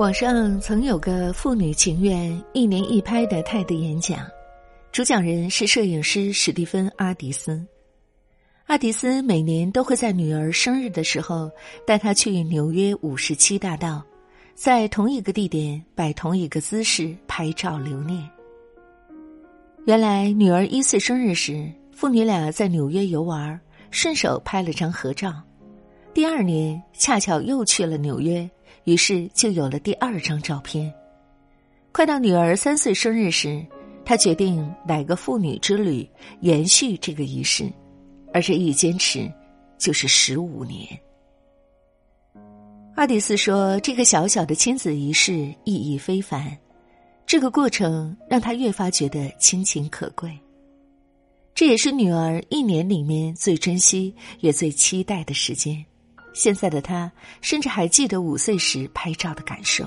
网上曾有个父女情愿一年一拍的泰德演讲，主讲人是摄影师史蒂芬·阿迪斯。阿迪斯每年都会在女儿生日的时候带她去纽约五十七大道，在同一个地点摆同一个姿势拍照留念。原来女儿一岁生日时，父女俩在纽约游玩，顺手拍了张合照。第二年恰巧又去了纽约。于是就有了第二张照片。快到女儿三岁生日时，他决定来个父女之旅，延续这个仪式，而这一坚持就是十五年。阿迪斯说：“这个小小的亲子仪式意义非凡，这个过程让他越发觉得亲情可贵。这也是女儿一年里面最珍惜也最期待的时间。”现在的他甚至还记得五岁时拍照的感受。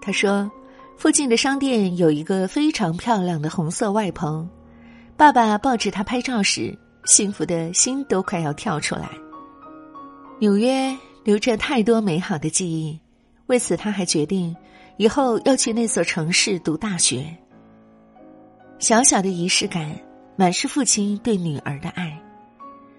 他说：“附近的商店有一个非常漂亮的红色外棚，爸爸抱着他拍照时，幸福的心都快要跳出来。纽约留着太多美好的记忆，为此他还决定以后要去那所城市读大学。小小的仪式感，满是父亲对女儿的爱。”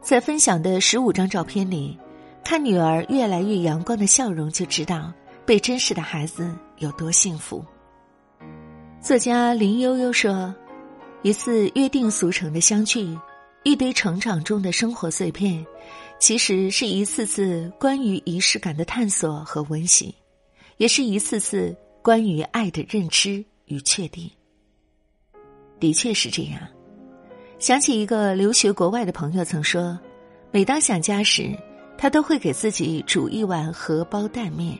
在分享的十五张照片里，看女儿越来越阳光的笑容，就知道被珍视的孩子有多幸福。作家林悠悠说：“一次约定俗成的相聚，一堆成长中的生活碎片，其实是一次次关于仪式感的探索和温习，也是一次次关于爱的认知与确定。”的确是这样。想起一个留学国外的朋友曾说，每当想家时，他都会给自己煮一碗荷包蛋面，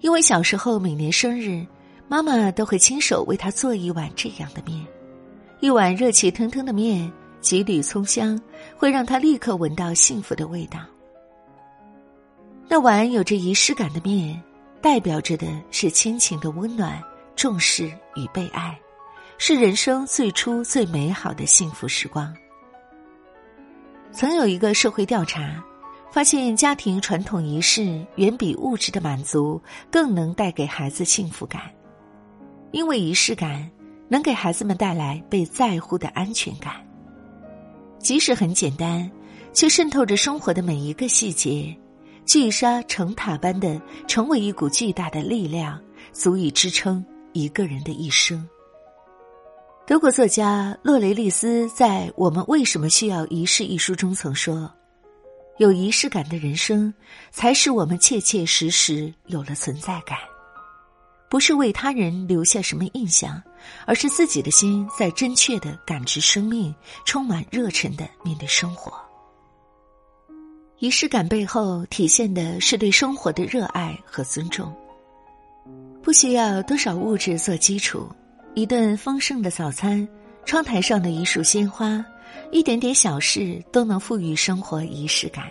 因为小时候每年生日，妈妈都会亲手为他做一碗这样的面，一碗热气腾腾的面，几缕葱香，会让他立刻闻到幸福的味道。那碗有着仪式感的面，代表着的是亲情的温暖、重视与被爱。是人生最初最美好的幸福时光。曾有一个社会调查，发现家庭传统仪式远比物质的满足更能带给孩子幸福感，因为仪式感能给孩子们带来被在乎的安全感。即使很简单，却渗透着生活的每一个细节，聚沙成塔般的成为一股巨大的力量，足以支撑一个人的一生。德国作家洛雷利斯在《我们为什么需要仪式》一书中曾说：“有仪式感的人生，才使我们切切实实有了存在感。不是为他人留下什么印象，而是自己的心在真切的感知生命，充满热忱的面对生活。仪式感背后体现的是对生活的热爱和尊重，不需要多少物质做基础。”一顿丰盛的早餐，窗台上的一束鲜花，一点点小事都能赋予生活仪式感。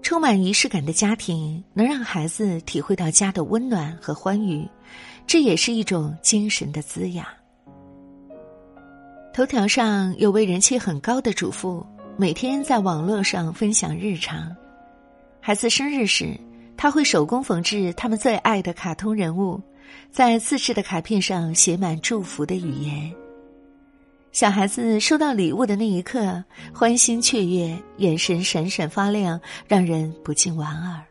充满仪式感的家庭，能让孩子体会到家的温暖和欢愉，这也是一种精神的滋养。头条上有位人气很高的主妇，每天在网络上分享日常。孩子生日时，他会手工缝制他们最爱的卡通人物。在自制的卡片上写满祝福的语言。小孩子收到礼物的那一刻，欢欣雀跃，眼神闪闪发亮，让人不禁莞尔。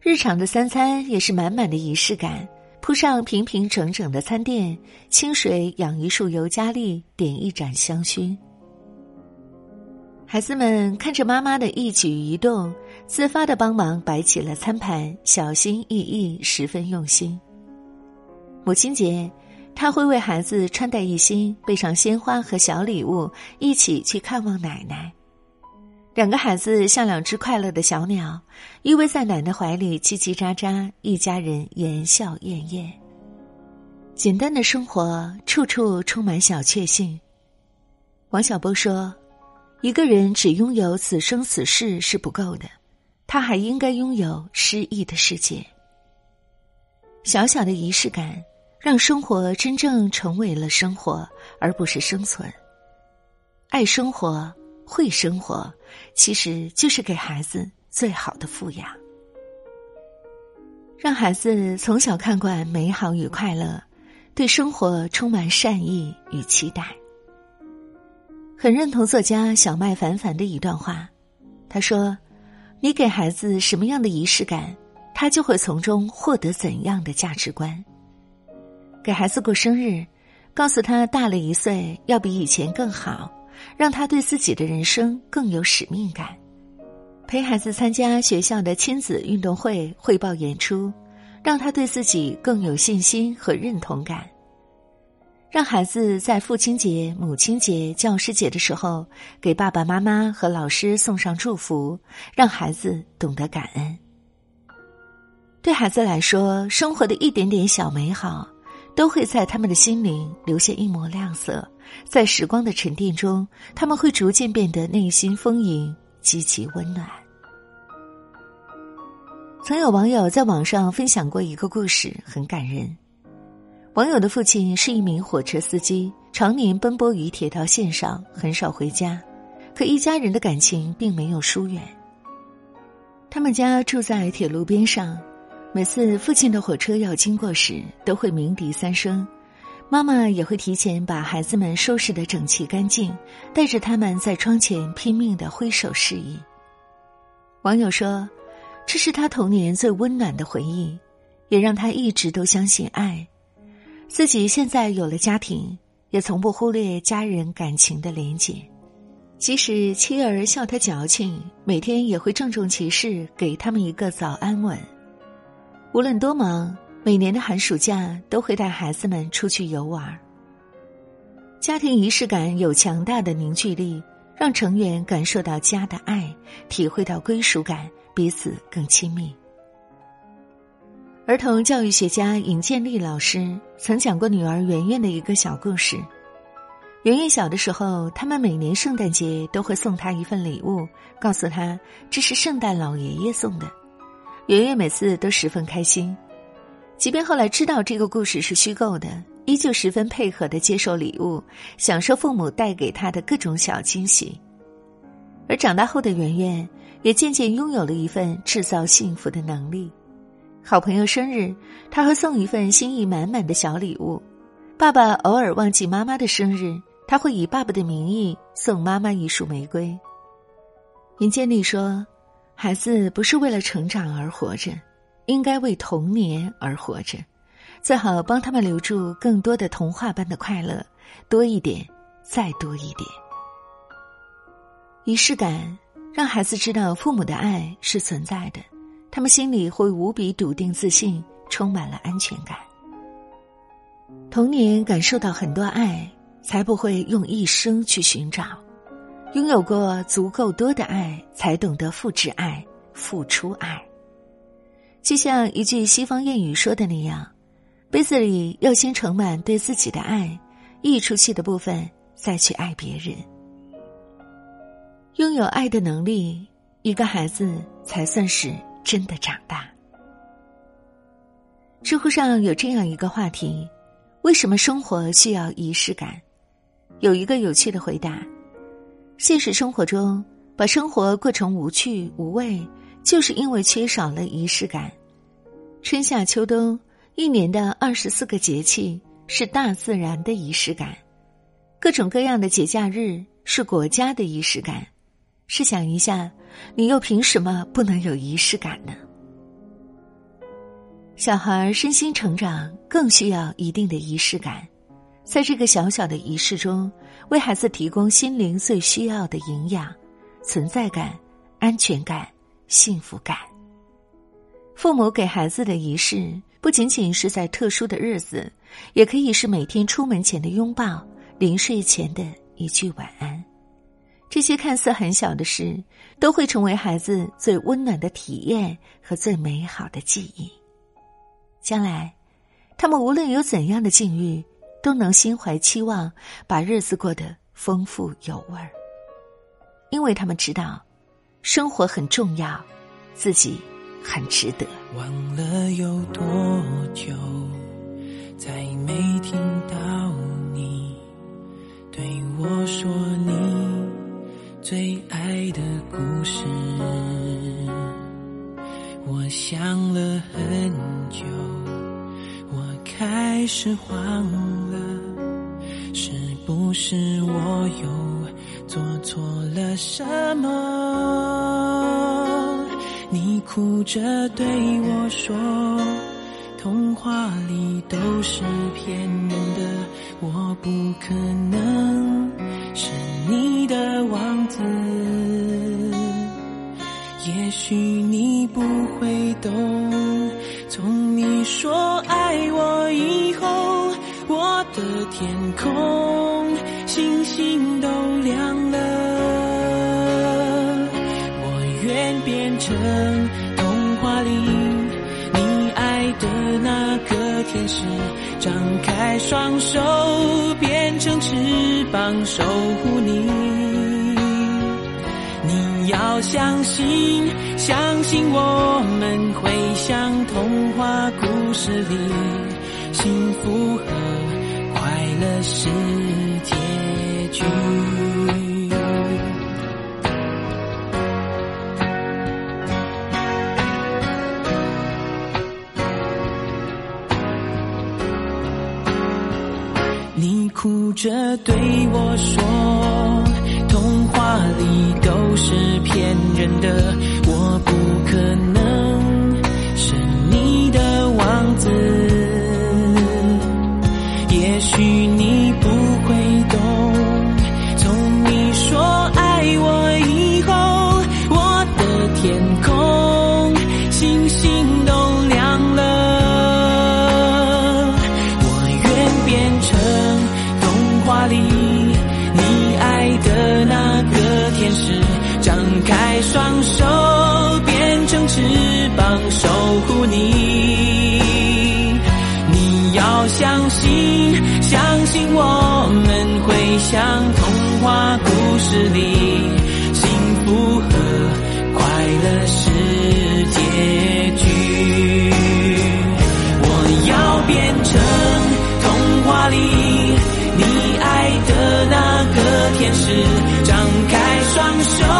日常的三餐也是满满的仪式感，铺上平平整整的餐垫，清水养一束尤加利，点一盏香薰。孩子们看着妈妈的一举一动，自发的帮忙摆起了餐盘，小心翼翼，十分用心。母亲节，他会为孩子穿戴一新，备上鲜花和小礼物，一起去看望奶奶。两个孩子像两只快乐的小鸟，依偎在奶奶怀里叽叽喳喳，一家人言笑晏晏。简单的生活，处处充满小确幸。王小波说：“一个人只拥有此生此世是不够的，他还应该拥有诗意的世界。”小小的仪式感。让生活真正成为了生活，而不是生存。爱生活，会生活，其实就是给孩子最好的富养。让孩子从小看惯美好与快乐，对生活充满善意与期待。很认同作家小麦凡凡的一段话，他说：“你给孩子什么样的仪式感，他就会从中获得怎样的价值观。给孩子过生日，告诉他大了一岁要比以前更好，让他对自己的人生更有使命感。陪孩子参加学校的亲子运动会汇报演出，让他对自己更有信心和认同感。”让孩子在父亲节、母亲节、教师节的时候，给爸爸妈妈和老师送上祝福，让孩子懂得感恩。对孩子来说，生活的一点点小美好，都会在他们的心灵留下一抹亮色。在时光的沉淀中，他们会逐渐变得内心丰盈、极其温暖。曾有网友在网上分享过一个故事，很感人。网友的父亲是一名火车司机，常年奔波于铁道线上，很少回家。可一家人的感情并没有疏远。他们家住在铁路边上，每次父亲的火车要经过时，都会鸣笛三声。妈妈也会提前把孩子们收拾得整齐干净，带着他们在窗前拼命的挥手示意。网友说：“这是他童年最温暖的回忆，也让他一直都相信爱。”自己现在有了家庭，也从不忽略家人感情的连结。即使妻儿笑他矫情，每天也会郑重其事给他们一个早安吻。无论多忙，每年的寒暑假都会带孩子们出去游玩。家庭仪式感有强大的凝聚力，让成员感受到家的爱，体会到归属感，彼此更亲密。儿童教育学家尹建莉老师曾讲过女儿圆圆的一个小故事。圆圆小的时候，他们每年圣诞节都会送她一份礼物，告诉她这是圣诞老爷爷送的。圆圆每次都十分开心，即便后来知道这个故事是虚构的，依旧十分配合的接受礼物，享受父母带给她的各种小惊喜。而长大后的圆圆，也渐渐拥有了一份制造幸福的能力。好朋友生日，他会送一份心意满满的小礼物；爸爸偶尔忘记妈妈的生日，他会以爸爸的名义送妈妈一束玫瑰。尹建莉说：“孩子不是为了成长而活着，应该为童年而活着，最好帮他们留住更多的童话般的快乐，多一点，再多一点。仪式感让孩子知道父母的爱是存在的。”他们心里会无比笃定、自信，充满了安全感。童年感受到很多爱，才不会用一生去寻找；拥有过足够多的爱，才懂得复制爱、付出爱。就像一句西方谚语说的那样：“杯子里要先盛满对自己的爱，溢出去的部分再去爱别人。”拥有爱的能力，一个孩子才算是。真的长大。知乎上有这样一个话题：为什么生活需要仪式感？有一个有趣的回答：现实生活中，把生活过成无趣无味，就是因为缺少了仪式感。春夏秋冬，一年的二十四个节气是大自然的仪式感，各种各样的节假日是国家的仪式感。试想一下。你又凭什么不能有仪式感呢？小孩身心成长更需要一定的仪式感，在这个小小的仪式中，为孩子提供心灵最需要的营养、存在感、安全感、幸福感。父母给孩子的仪式，不仅仅是在特殊的日子，也可以是每天出门前的拥抱，临睡前的一句晚安。这些看似很小的事，都会成为孩子最温暖的体验和最美好的记忆。将来，他们无论有怎样的境遇，都能心怀期望，把日子过得丰富有味儿。因为他们知道，生活很重要，自己很值得。忘了有多久，再没听到你对我说你。最爱的故事，我想了很久，我开始慌了，是我又做错了什么？你哭着对我说，童话里都是骗人的，我不可能是你的王子。也许你不会懂，从你说爱我以后，我的天空星星都亮了。我愿变成童话里你爱的那个天使，张开双手变成翅膀守护你。你要相信，相信我们会像童话故事里，幸福和的是结局。你哭着对我说童话里都是骗人的。里你爱的那个天使张开双手